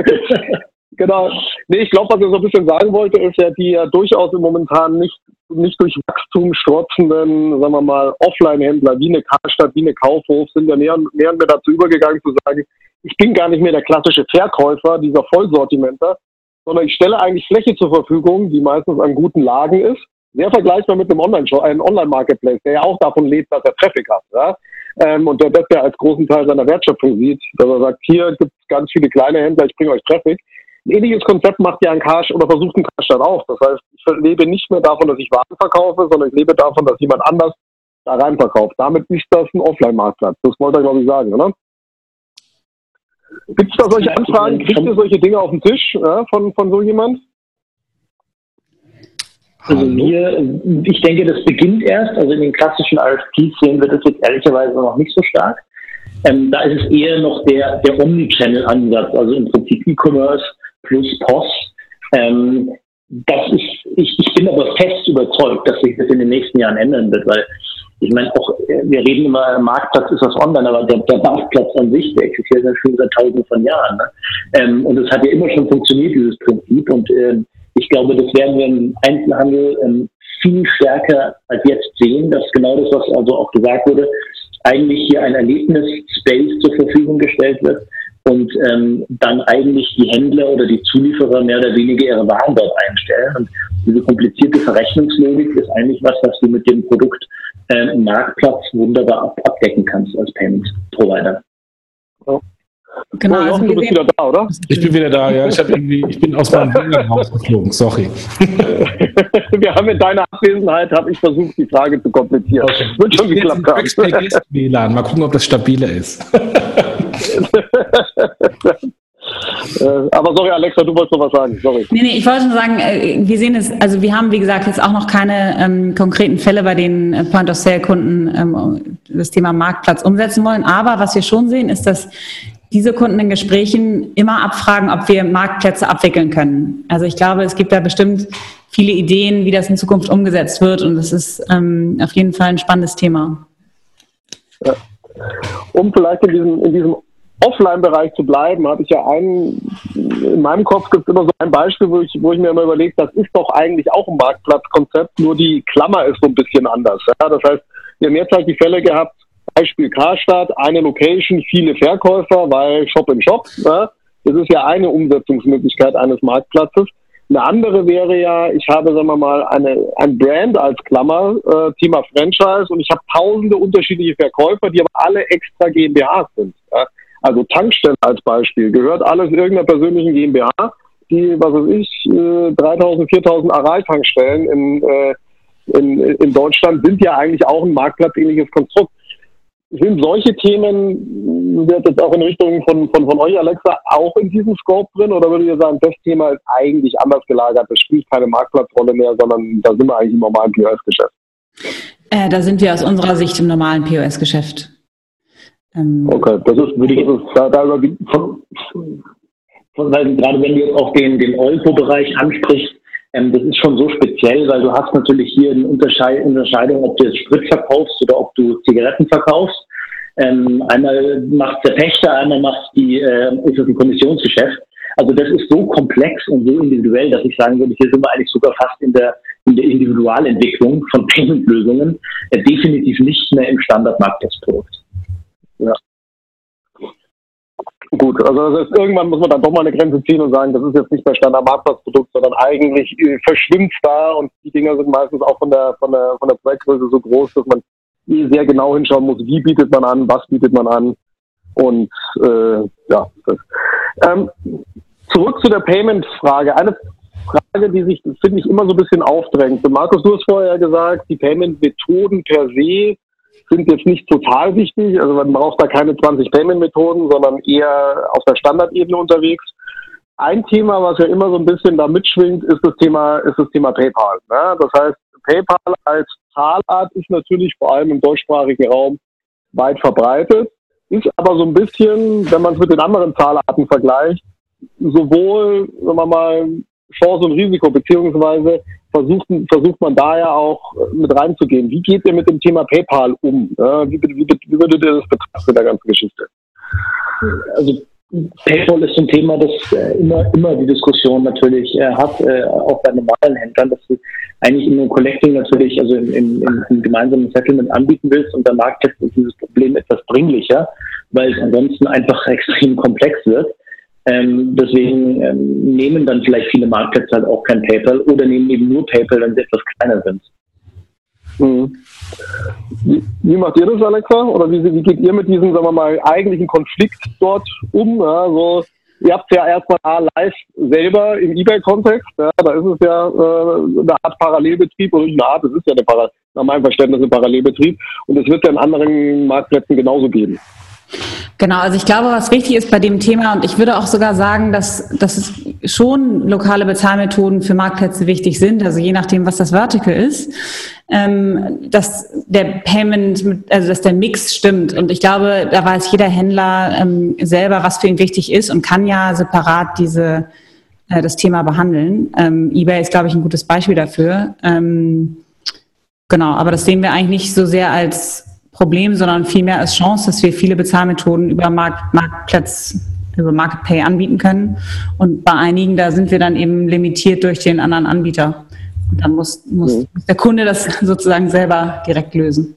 Genau. Nee, ich glaube, was ich so ein bisschen sagen wollte, ist ja, die ja durchaus im momentan nicht nicht durch Wachstum strotzenden, sagen wir mal, Offline-Händler wie eine Karstadt, wie eine Kaufhof sind ja mehr, mehr und mehr dazu übergegangen zu sagen, ich bin gar nicht mehr der klassische Verkäufer dieser Vollsortimenter, sondern ich stelle eigentlich Fläche zur Verfügung, die meistens an guten Lagen ist. Sehr vergleichbar mit einem Online-Shop, einem Online-Marketplace, der ja auch davon lebt, dass er Traffic hat. Ja? Ähm, und der das ja als großen Teil seiner Wertschöpfung sieht, dass er sagt, hier gibt es ganz viele kleine Händler, ich bringe euch Traffic. Ein ähnliches Konzept macht ja ein Cash oder versucht ein Cash dann auch. Das heißt, ich lebe nicht mehr davon, dass ich Waren verkaufe, sondern ich lebe davon, dass jemand anders da rein verkauft. Damit ist das ein Offline-Marktplatz. Das wollte ich, glaube ich, sagen, oder? Gibt es da solche Anfragen? Kriegt ihr solche Dinge auf den Tisch ja, von, von so jemand? Also wir, ich denke, das beginnt erst. Also in den klassischen RFPs sehen wir das jetzt ehrlicherweise noch nicht so stark. Ähm, da ist es eher noch der, der Omnichannel-Ansatz, also im Prinzip E-Commerce, plus POS. Ähm, das ist, ich, ich bin aber fest überzeugt, dass sich das in den nächsten Jahren ändern wird, weil ich meine, auch äh, wir reden immer, Marktplatz ist was online, aber der, der Marktplatz an sich, der existiert ja schon seit tausenden von Jahren. Ne? Ähm, und es hat ja immer schon funktioniert, dieses Prinzip. Und ähm, ich glaube, das werden wir im Einzelhandel ähm, viel stärker als jetzt sehen, dass genau das, was also auch gesagt wurde, eigentlich hier ein Erlebnis-Space zur Verfügung gestellt wird, und ähm, dann eigentlich die Händler oder die Zulieferer mehr oder weniger ihre Waren dort einstellen. Und diese komplizierte Verrechnungslogik ist eigentlich was, was du mit dem Produkt äh, im Marktplatz wunderbar ab abdecken kannst als Payment Provider. Ja. Genau, oh, also du bist wieder da, oder? Ich bin wieder da, ja. Ich, irgendwie, ich bin aus meinem WLAN rausgeflogen, sorry. Wir haben in deiner Abwesenheit, habe ich versucht, die Frage zu komplizieren. Okay. Wird schon geklappt haben. WLAN. Mal gucken, ob das stabiler ist. Äh, aber sorry, Alexa, du wolltest noch was sagen. Sorry. Nee, nee, ich wollte nur sagen, äh, wir sehen es, also wir haben, wie gesagt, jetzt auch noch keine ähm, konkreten Fälle, bei denen äh, Point-of-Sale-Kunden ähm, das Thema Marktplatz umsetzen wollen. Aber was wir schon sehen, ist, dass diese Kunden in Gesprächen immer abfragen, ob wir Marktplätze abwickeln können. Also ich glaube, es gibt da bestimmt viele Ideen, wie das in Zukunft umgesetzt wird. Und das ist ähm, auf jeden Fall ein spannendes Thema. Ja. Um vielleicht in diesem, in diesem Offline-Bereich zu bleiben, habe ich ja einen, in meinem Kopf gibt es immer so ein Beispiel, wo ich, wo ich mir immer überlege, das ist doch eigentlich auch ein Marktplatzkonzept, nur die Klammer ist so ein bisschen anders. Ja? Das heißt, wir haben jetzt halt die Fälle gehabt, Beispiel Karstadt, eine Location, viele Verkäufer, weil Shop in Shop. Ja? Das ist ja eine Umsetzungsmöglichkeit eines Marktplatzes. Eine andere wäre ja, ich habe, sagen wir mal, eine, ein Brand als Klammer, äh, Thema Franchise, und ich habe tausende unterschiedliche Verkäufer, die aber alle extra GmbH sind. Ja? Also Tankstelle als Beispiel, gehört alles irgendeiner persönlichen GmbH, die, was weiß ich, 3000, 4000 Aral-Tankstellen in, äh, in, in Deutschland sind ja eigentlich auch ein marktplatzähnliches Konstrukt. Sind solche Themen, wird jetzt auch in Richtung von, von, von euch, Alexa, auch in diesem Scope drin? Oder würdet ihr sagen, das Thema ist eigentlich anders gelagert, das spielt keine Marktplatzrolle mehr, sondern da sind wir eigentlich im normalen POS-Geschäft? Äh, da sind wir aus unserer Sicht im normalen POS-Geschäft. Ähm, okay, das ist, würde ich, da, da von, von, weil gerade wenn du jetzt auch den, den Olpo-Bereich ansprichst, ähm, das ist schon so speziell, weil du hast natürlich hier eine Unterscheid Unterscheidung, ob du jetzt Sprit verkaufst oder ob du Zigaretten verkaufst. Ähm, einmal macht der Pächter, einmal macht die, äh, ist es ein Kommissionsgeschäft. Also das ist so komplex und so individuell, dass ich sagen würde, hier sind wir eigentlich sogar fast in der, in der Individualentwicklung von Payment-Lösungen, äh, definitiv nicht mehr im Standard-Marktplatzprodukt. Ja. Gut, also das heißt, irgendwann muss man dann doch mal eine Grenze ziehen und sagen, das ist jetzt nicht mehr Standard-Marktplatzprodukt, sondern eigentlich äh, verschwimmt da und die Dinger sind meistens auch von der, von der, von der Projektgröße so groß, dass man eh sehr genau hinschauen muss, wie bietet man an, was bietet man an und äh, ja. Das. Ähm, zurück zu der Payment-Frage. Eine Frage, die sich, finde ich, immer so ein bisschen aufdrängt. Markus, du hast vorher gesagt, die Payment-Methoden per se sind jetzt nicht total wichtig. Also man braucht da keine 20 Payment-Methoden, sondern eher auf der Standardebene unterwegs. Ein Thema, was ja immer so ein bisschen da mitschwingt, ist das Thema, ist das Thema PayPal. Ne? Das heißt, PayPal als Zahlart ist natürlich vor allem im deutschsprachigen Raum weit verbreitet, ist aber so ein bisschen, wenn man es mit den anderen Zahlarten vergleicht, sowohl, sagen wir mal, Chance und Risiko, beziehungsweise versucht, versucht man da ja auch mit reinzugehen. Wie geht ihr mit dem Thema PayPal um? Wie, wie, wie würdet ihr das betrachten in der ganzen Geschichte? Also PayPal ist ein Thema, das äh, immer, immer die Diskussion natürlich äh, hat, äh, auch bei normalen Händlern, dass du eigentlich in einem Collecting natürlich, also im, im, im gemeinsamen Settlement anbieten willst und der Markt ist dieses Problem etwas dringlicher, weil es ansonsten einfach extrem komplex wird. Ähm, deswegen ähm, nehmen dann vielleicht viele Marktplätze halt auch kein PayPal oder nehmen eben nur PayPal, wenn sie etwas kleiner sind. Mhm. Wie, wie, macht ihr das, Alexa? Oder wie, wie, geht ihr mit diesem, sagen wir mal, eigentlichen Konflikt dort um? Ja, so, ihr habt ja erstmal live selber im eBay-Kontext. Ja, da ist es ja äh, eine Art Parallelbetrieb oder eine Art, es ist ja eine nach meinem Verständnis ein Parallelbetrieb. Und es wird ja in anderen Marktplätzen genauso geben. Genau, also ich glaube, was wichtig ist bei dem Thema, und ich würde auch sogar sagen, dass, dass es schon lokale Bezahlmethoden für Marktplätze wichtig sind, also je nachdem, was das Vertical ist, ähm, dass der Payment, also dass der Mix stimmt. Und ich glaube, da weiß jeder Händler ähm, selber, was für ihn wichtig ist und kann ja separat diese, äh, das Thema behandeln. Ähm, eBay ist, glaube ich, ein gutes Beispiel dafür. Ähm, genau, aber das sehen wir eigentlich nicht so sehr als Problem, sondern vielmehr als Chance, dass wir viele Bezahlmethoden über Markt, Marktplatz, über Market Pay anbieten können. Und bei einigen, da sind wir dann eben limitiert durch den anderen Anbieter. Und dann muss, muss mhm. der Kunde das sozusagen selber direkt lösen.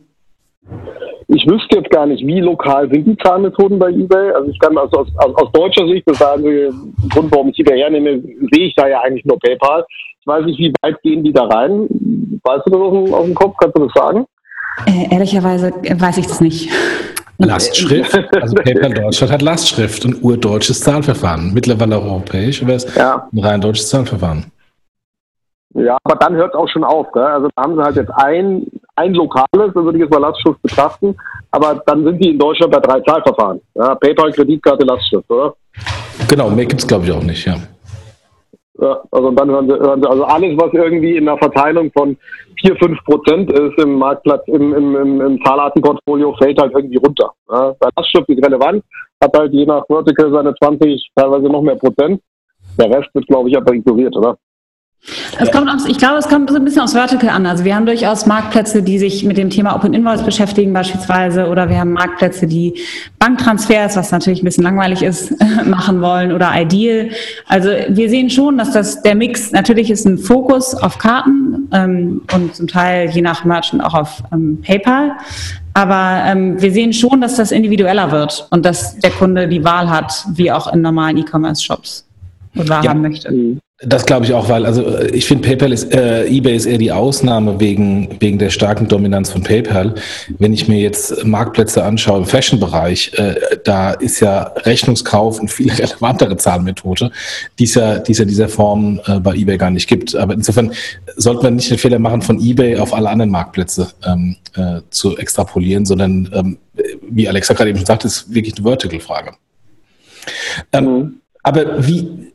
Ich wüsste jetzt gar nicht, wie lokal sind die Zahlmethoden bei eBay. Also ich kann also aus, aus, aus deutscher Sicht, das war der Grund, warum ich eBay hernehme, sehe ich da ja eigentlich nur PayPal. Ich weiß nicht, wie weit gehen die da rein. Weißt du das aus dem, aus dem Kopf? Kannst du das sagen? Äh, ehrlicherweise weiß ich das nicht. Lastschrift, also PayPal Deutschland hat Lastschrift und urdeutsches Zahlverfahren. Mittlerweile europäisch, aber es ist ja. ein rein deutsches Zahlverfahren. Ja, aber dann hört es auch schon auf. Gell? Also da haben sie halt jetzt ein, ein lokales, da würde ich jetzt mal Lastschrift betrachten, aber dann sind die in Deutschland bei drei Zahlverfahren. Ja, PayPal, Kreditkarte, Lastschrift, oder? Genau, mehr gibt es glaube ich auch nicht, ja. Ja, also dann hören Sie, hören Sie, also alles, was irgendwie in der Verteilung von 4, 5 Prozent ist im Marktplatz, im, im, im, im Zahlartenportfolio, fällt halt irgendwie runter. Ja, der Lastschrift ist relevant, hat halt je nach Vertical seine 20, teilweise noch mehr Prozent. Der Rest wird, glaube ich, aber ignoriert, oder? Das kommt aus, ich glaube, es kommt so ein bisschen aus Vertical an. Also wir haben durchaus Marktplätze, die sich mit dem Thema Open Invoice beschäftigen beispielsweise, oder wir haben Marktplätze, die Banktransfers, was natürlich ein bisschen langweilig ist, machen wollen, oder Ideal. Also wir sehen schon, dass das der Mix natürlich ist ein Fokus auf Karten ähm, und zum Teil je nach Merchant auch auf ähm, PayPal. Aber ähm, wir sehen schon, dass das individueller wird und dass der Kunde die Wahl hat, wie auch in normalen E-Commerce-Shops und Waren ja. möchte. Das glaube ich auch, weil also äh, ich finde PayPal ist äh, eBay ist eher die Ausnahme wegen wegen der starken Dominanz von PayPal. Wenn ich mir jetzt Marktplätze anschaue im Fashion-Bereich, äh, da ist ja Rechnungskauf eine viel relevantere Zahlmethode, die es ja, die es ja dieser Form äh, bei eBay gar nicht gibt. Aber insofern sollte man nicht den Fehler machen, von eBay auf alle anderen Marktplätze ähm, äh, zu extrapolieren, sondern ähm, wie Alexa gerade eben schon sagte, ist wirklich eine Vertical-Frage. Ähm, mhm. Aber wie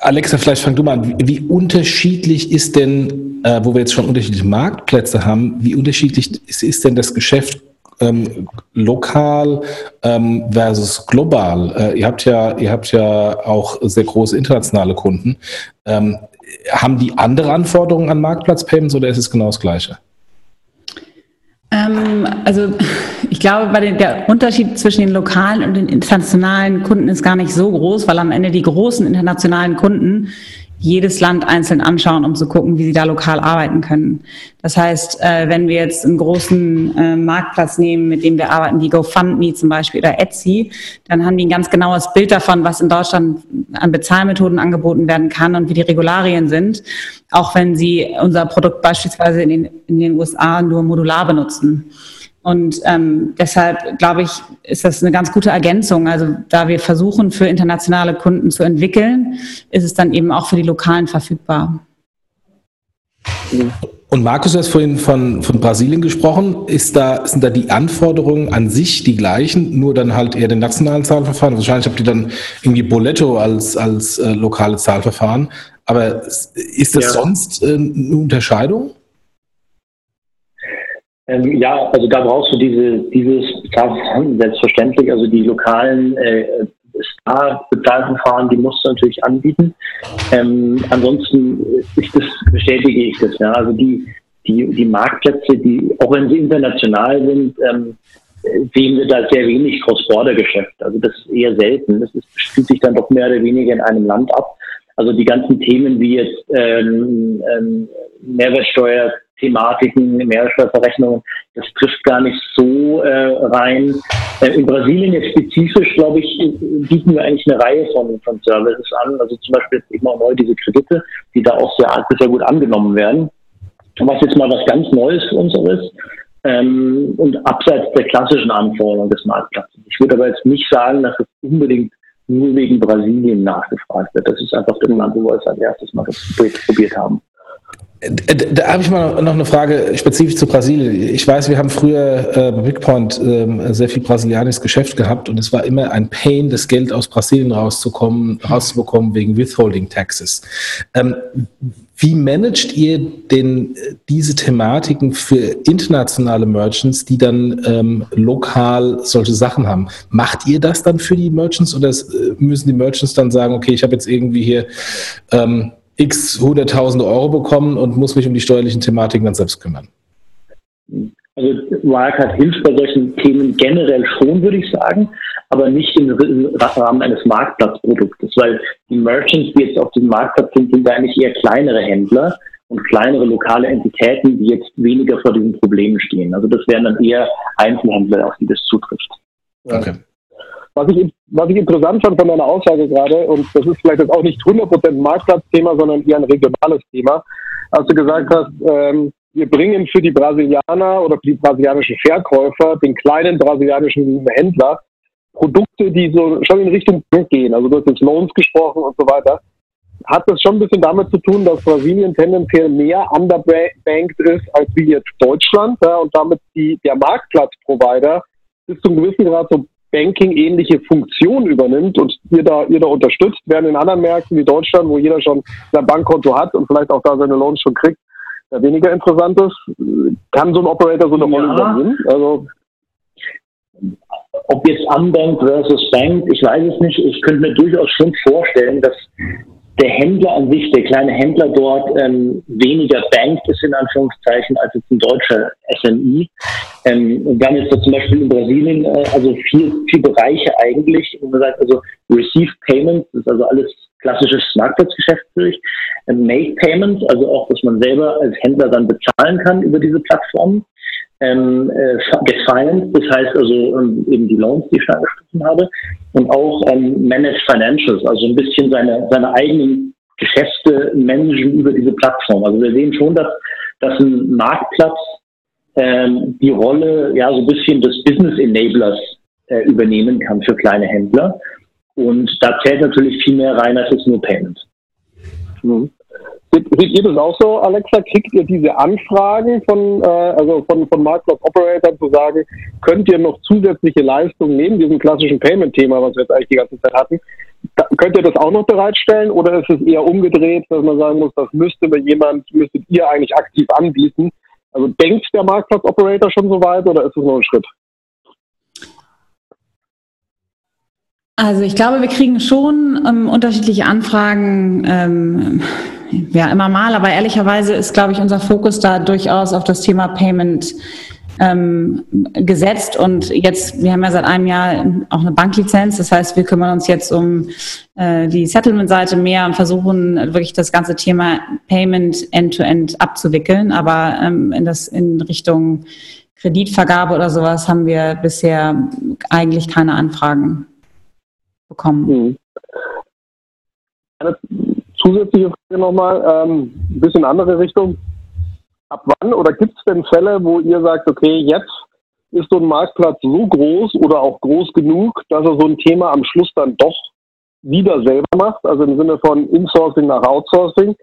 Alexa, vielleicht fang du mal an. Wie, unterschiedlich ist denn, äh, wo wir jetzt schon unterschiedliche Marktplätze haben, wie unterschiedlich ist, ist denn das Geschäft ähm, lokal ähm, versus global? Äh, ihr habt ja, ihr habt ja auch sehr große internationale Kunden. Ähm, haben die andere Anforderungen an Marktplatzpayments oder ist es genau das Gleiche? Ähm, also ich glaube, den, der Unterschied zwischen den lokalen und den internationalen Kunden ist gar nicht so groß, weil am Ende die großen internationalen Kunden jedes Land einzeln anschauen, um zu gucken, wie sie da lokal arbeiten können. Das heißt, äh, wenn wir jetzt einen großen äh, Marktplatz nehmen, mit dem wir arbeiten, wie GoFundMe zum Beispiel oder Etsy, dann haben die ein ganz genaues Bild davon, was in Deutschland an Bezahlmethoden angeboten werden kann und wie die Regularien sind, auch wenn sie unser Produkt beispielsweise in den, in den USA nur modular benutzen. Und ähm, deshalb glaube ich, ist das eine ganz gute Ergänzung. Also da wir versuchen, für internationale Kunden zu entwickeln, ist es dann eben auch für die lokalen verfügbar. Und Markus, du hast vorhin von, von Brasilien gesprochen. Ist da, sind da die Anforderungen an sich die gleichen, nur dann halt eher den nationalen Zahlverfahren? Wahrscheinlich habt ihr dann irgendwie Boletto als, als äh, lokale Zahlverfahren. Aber ist das ja. sonst äh, eine Unterscheidung? Ähm, ja, also da brauchst du diese, dieses selbstverständlich, also die lokalen äh, Star-Bezahlverfahren, die musst du natürlich anbieten. Ähm, ansonsten ist das, bestätige ich das. Ja. Also die, die, die Marktplätze, die, auch wenn sie international sind, ähm, sehen wir da sehr wenig Cross-Border-Geschäft. Also das ist eher selten. Das ist, spielt sich dann doch mehr oder weniger in einem Land ab. Also die ganzen Themen wie jetzt ähm, ähm, Mehrwertsteuer, Thematiken, Mehrwertsteuerverrechnungen, das trifft gar nicht so äh, rein. Äh, in Brasilien jetzt spezifisch, glaube ich, bieten wir eigentlich eine Reihe von, von Services an. Also zum Beispiel jetzt eben auch neu diese Kredite, die da auch sehr, sehr gut angenommen werden. Was jetzt mal was ganz Neues für uns ist. Ähm, und abseits der klassischen Anforderungen des Marktplatzes. Ich würde aber jetzt nicht sagen, dass es unbedingt nur wegen Brasilien nachgefragt wird. Das ist einfach das Land, wo wir es als erstes mal probiert haben. Da habe ich mal noch eine Frage spezifisch zu Brasilien. Ich weiß, wir haben früher äh, Bigpoint äh, sehr viel brasilianisches Geschäft gehabt und es war immer ein Pain, das Geld aus Brasilien rauszukommen, rauszubekommen wegen Withholding Taxes. Ähm, wie managt ihr denn äh, diese Thematiken für internationale Merchants, die dann ähm, lokal solche Sachen haben? Macht ihr das dann für die Merchants oder äh, müssen die Merchants dann sagen, okay, ich habe jetzt irgendwie hier ähm, x hunderttausende Euro bekommen und muss mich um die steuerlichen Thematiken dann selbst kümmern. Also Wirecard hilft bei solchen Themen generell schon, würde ich sagen, aber nicht im Rahmen eines Marktplatzproduktes, weil die Merchants, die jetzt auf dem Marktplatz sind, sind eigentlich eher kleinere Händler und kleinere lokale Entitäten, die jetzt weniger vor diesen Problemen stehen. Also das wären dann eher Einzelhändler, auf die das zutrifft. Okay. Was ich, was ich interessant fand von deiner Aussage gerade, und das ist vielleicht jetzt auch nicht 100% Marktplatzthema, sondern eher ein regionales Thema, als du gesagt hast, ähm, wir bringen für die Brasilianer oder für die brasilianischen Verkäufer, den kleinen brasilianischen Händler, Produkte, die so schon in Richtung Bank gehen. Also du hast jetzt Loans gesprochen und so weiter. Hat das schon ein bisschen damit zu tun, dass Brasilien tendenziell mehr underbanked ist als wie jetzt Deutschland ja, und damit die, der Marktplatzprovider bis zu einem gewissen Grad so Banking-ähnliche Funktion übernimmt und ihr da, ihr da unterstützt, während in anderen Märkten wie Deutschland, wo jeder schon sein Bankkonto hat und vielleicht auch da seine Loans schon kriegt, da weniger interessant ist, kann so ein Operator so eine Rolle ja. übernehmen. Also ob jetzt Unbanked versus Banked, ich weiß es nicht. Ich könnte mir durchaus schon vorstellen, dass der Händler an sich, der kleine Händler dort, ähm, weniger banked ist, in Anführungszeichen, als jetzt ein deutscher SMI. Ähm, und dann ist da zum Beispiel in Brasilien äh, also vier, vier Bereiche eigentlich. Und man sagt also Receive Payments, das ist also alles klassisches Marktplatzgeschäft durch. Ähm, Make Payments, also auch, dass man selber als Händler dann bezahlen kann über diese Plattformen ähm, äh, gefinanced, das heißt also ähm, eben die Loans, die ich schon angesprochen habe, und auch ähm, Managed Financials, also ein bisschen seine, seine eigenen Geschäfte managen über diese Plattform. Also wir sehen schon, dass, dass ein Marktplatz ähm, die Rolle ja so ein bisschen des Business Enablers äh, übernehmen kann für kleine Händler. Und da zählt natürlich viel mehr rein als jetzt nur Payment. Mhm. Seht ihr das auch so, Alexa? Kriegt ihr diese Anfragen von, äh, also von, von Marktplatz Operatoren zu sagen, könnt ihr noch zusätzliche Leistungen neben diesem klassischen Payment-Thema, was wir jetzt eigentlich die ganze Zeit hatten, da, könnt ihr das auch noch bereitstellen oder ist es eher umgedreht, dass man sagen muss, das müsste jemand, müsstet ihr eigentlich aktiv anbieten? Also denkt der Marktplatz Operator schon so weit oder ist es nur ein Schritt? Also ich glaube, wir kriegen schon ähm, unterschiedliche Anfragen, ähm, ja immer mal, aber ehrlicherweise ist, glaube ich, unser Fokus da durchaus auf das Thema Payment ähm, gesetzt. Und jetzt, wir haben ja seit einem Jahr auch eine Banklizenz, das heißt, wir kümmern uns jetzt um äh, die Settlement-Seite mehr und versuchen wirklich das ganze Thema Payment end-to-end -End abzuwickeln, aber ähm, in, das, in Richtung Kreditvergabe oder sowas haben wir bisher eigentlich keine Anfragen bekommen. Mhm. Eine zusätzliche Frage nochmal, ähm, ein bisschen andere Richtung ab wann oder gibt es denn Fälle, wo ihr sagt, okay, jetzt ist so ein Marktplatz so groß oder auch groß genug, dass er so ein Thema am Schluss dann doch wieder selber macht, also im Sinne von Insourcing nach Outsourcing.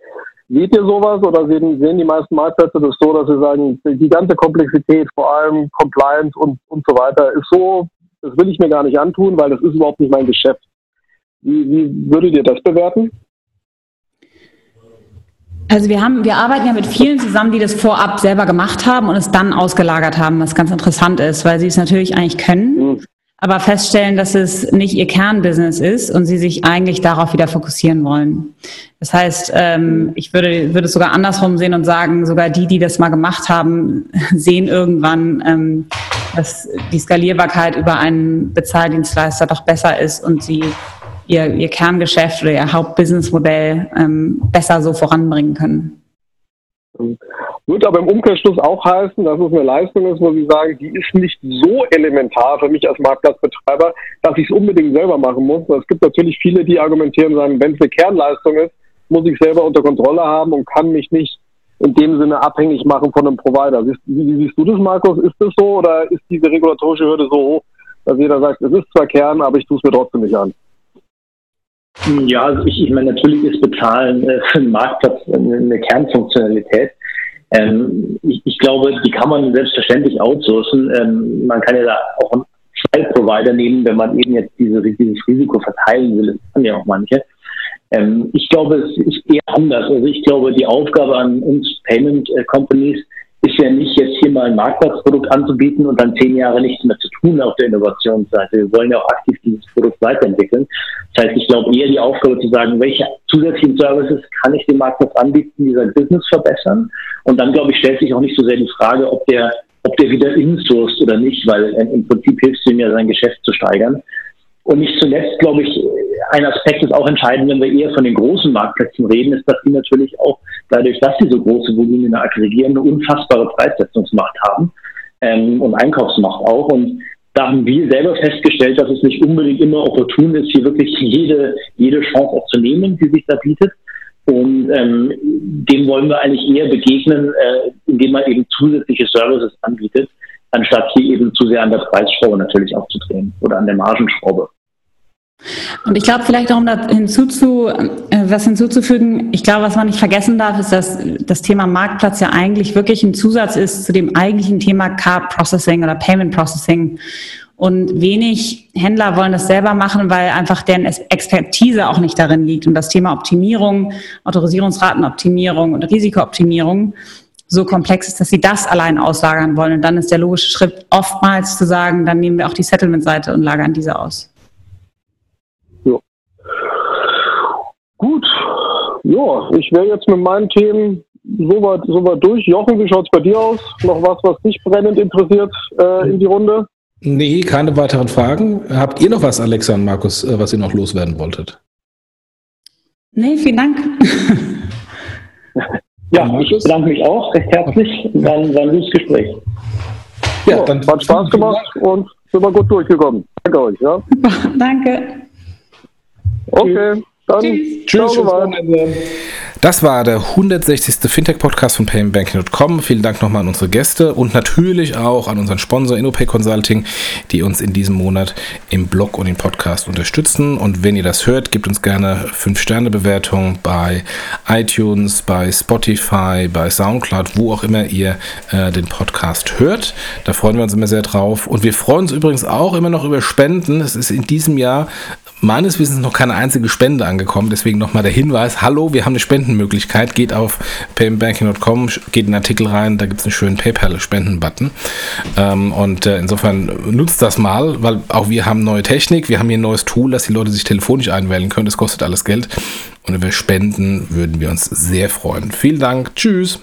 Seht ihr sowas oder sehen, sehen die meisten Marktplätze das so, dass sie sagen, die ganze Komplexität, vor allem Compliance und, und so weiter, ist so, das will ich mir gar nicht antun, weil das ist überhaupt nicht mein Geschäft. Wie, wie würdet ihr das bewerten? Also wir haben, wir arbeiten ja mit vielen zusammen, die das vorab selber gemacht haben und es dann ausgelagert haben, was ganz interessant ist, weil sie es natürlich eigentlich können, mhm. aber feststellen, dass es nicht ihr Kernbusiness ist und sie sich eigentlich darauf wieder fokussieren wollen. Das heißt, ähm, ich würde, würde es sogar andersrum sehen und sagen, sogar die, die das mal gemacht haben, sehen irgendwann, ähm, dass die Skalierbarkeit über einen Bezahldienstleister doch besser ist und sie ihr, ihr Kerngeschäft oder ihr Hauptbusinessmodell ähm, besser so voranbringen können. Würde aber im Umkehrschluss auch heißen, dass es eine Leistung ist, wo Sie sagen, die ist nicht so elementar für mich als Marktplatzbetreiber, dass ich es unbedingt selber machen muss. Es gibt natürlich viele, die argumentieren sagen, wenn es eine Kernleistung ist, muss ich selber unter Kontrolle haben und kann mich nicht in dem Sinne abhängig machen von einem Provider. Wie, wie siehst du das, Markus? Ist das so oder ist diese regulatorische Hürde so hoch, dass jeder sagt, es ist zwar Kern, aber ich tue es mir trotzdem nicht an? Ja, also ich, ich meine, natürlich ist Bezahlen äh, für einen Marktplatz eine, eine Kernfunktionalität. Ähm, ich, ich, glaube, die kann man selbstverständlich outsourcen. Ähm, man kann ja da auch einen File-Provider nehmen, wenn man eben jetzt diese, dieses Risiko verteilen will. Das kann ja auch manche. Ähm, ich glaube, es ist eher anders. Also ich glaube, die Aufgabe an uns Payment äh, Companies ist ja nicht jetzt hier mal ein Marktplatzprodukt anzubieten und dann zehn Jahre nichts mehr zu tun auf der Innovationsseite. Wir wollen ja auch aktiv dieses Produkt weiterentwickeln. Das heißt, ich glaube eher die Aufgabe zu sagen, welche zusätzlichen Services kann ich dem Marktplatz anbieten, die sein Business verbessern. Und dann, glaube ich, stellt sich auch nicht so sehr die Frage, ob der, ob der wieder insourced oder nicht, weil im Prinzip hilft es ihm ja, sein Geschäft zu steigern. Und nicht zuletzt, glaube ich, ein Aspekt ist auch entscheidend, wenn wir eher von den großen Marktplätzen reden, ist, dass die natürlich auch dadurch, dass sie so große Volumina aggregieren, eine unfassbare Preissetzungsmacht haben ähm, und Einkaufsmacht auch. Und da haben wir selber festgestellt, dass es nicht unbedingt immer opportun ist, hier wirklich jede, jede Chance auch zu nehmen, die sich da bietet. Und ähm, dem wollen wir eigentlich eher begegnen, äh, indem man eben zusätzliche Services anbietet, anstatt hier eben zu sehr an der Preisschraube natürlich aufzudrehen oder an der Margenschraube. Und ich glaube, vielleicht auch um da hinzuzu, äh, was hinzuzufügen, ich glaube, was man nicht vergessen darf, ist, dass das Thema Marktplatz ja eigentlich wirklich ein Zusatz ist zu dem eigentlichen Thema Card Processing oder Payment Processing. Und wenig Händler wollen das selber machen, weil einfach deren Expertise auch nicht darin liegt. Und das Thema Optimierung, Autorisierungsratenoptimierung und Risikooptimierung so komplex ist, dass sie das allein auslagern wollen. Und dann ist der logische Schritt oftmals zu sagen, dann nehmen wir auch die Settlement-Seite und lagern diese aus. Gut, ja, ich wäre jetzt mit meinen Themen soweit so weit durch. Jochen, wie schaut es bei dir aus? Noch was, was dich brennend interessiert äh, in die Runde? Nee, keine weiteren Fragen. Habt ihr noch was, Alexa und Markus, äh, was ihr noch loswerden wolltet? Nee, vielen Dank. ja, ich bedanke mich auch recht herzlich. War ein, war ein gutes Gespräch. Ja, ja, dann hat Spaß gemacht und sind wir gut durchgekommen. Danke euch. Ja. Danke. Okay. Dann Tschüss. Tschüss. Das war der 160. Fintech-Podcast von paymentbanking.com. Vielen Dank nochmal an unsere Gäste und natürlich auch an unseren Sponsor InnoPay Consulting, die uns in diesem Monat im Blog und im Podcast unterstützen. Und wenn ihr das hört, gebt uns gerne 5-Sterne-Bewertung bei iTunes, bei Spotify, bei Soundcloud, wo auch immer ihr äh, den Podcast hört. Da freuen wir uns immer sehr drauf. Und wir freuen uns übrigens auch immer noch über Spenden. Es ist in diesem Jahr meines Wissens noch keine einzige Spende angekommen. Deswegen nochmal der Hinweis, hallo, wir haben eine Spendenmöglichkeit. Geht auf paymentbanking.com, geht in den Artikel rein, da gibt es einen schönen PayPal-Spenden-Button. Ähm, und äh, insofern nutzt das mal, weil auch wir haben neue Technik, wir haben hier ein neues Tool, dass die Leute sich telefonisch einwählen können. Das kostet alles Geld. Und über Spenden würden wir uns sehr freuen. Vielen Dank. Tschüss.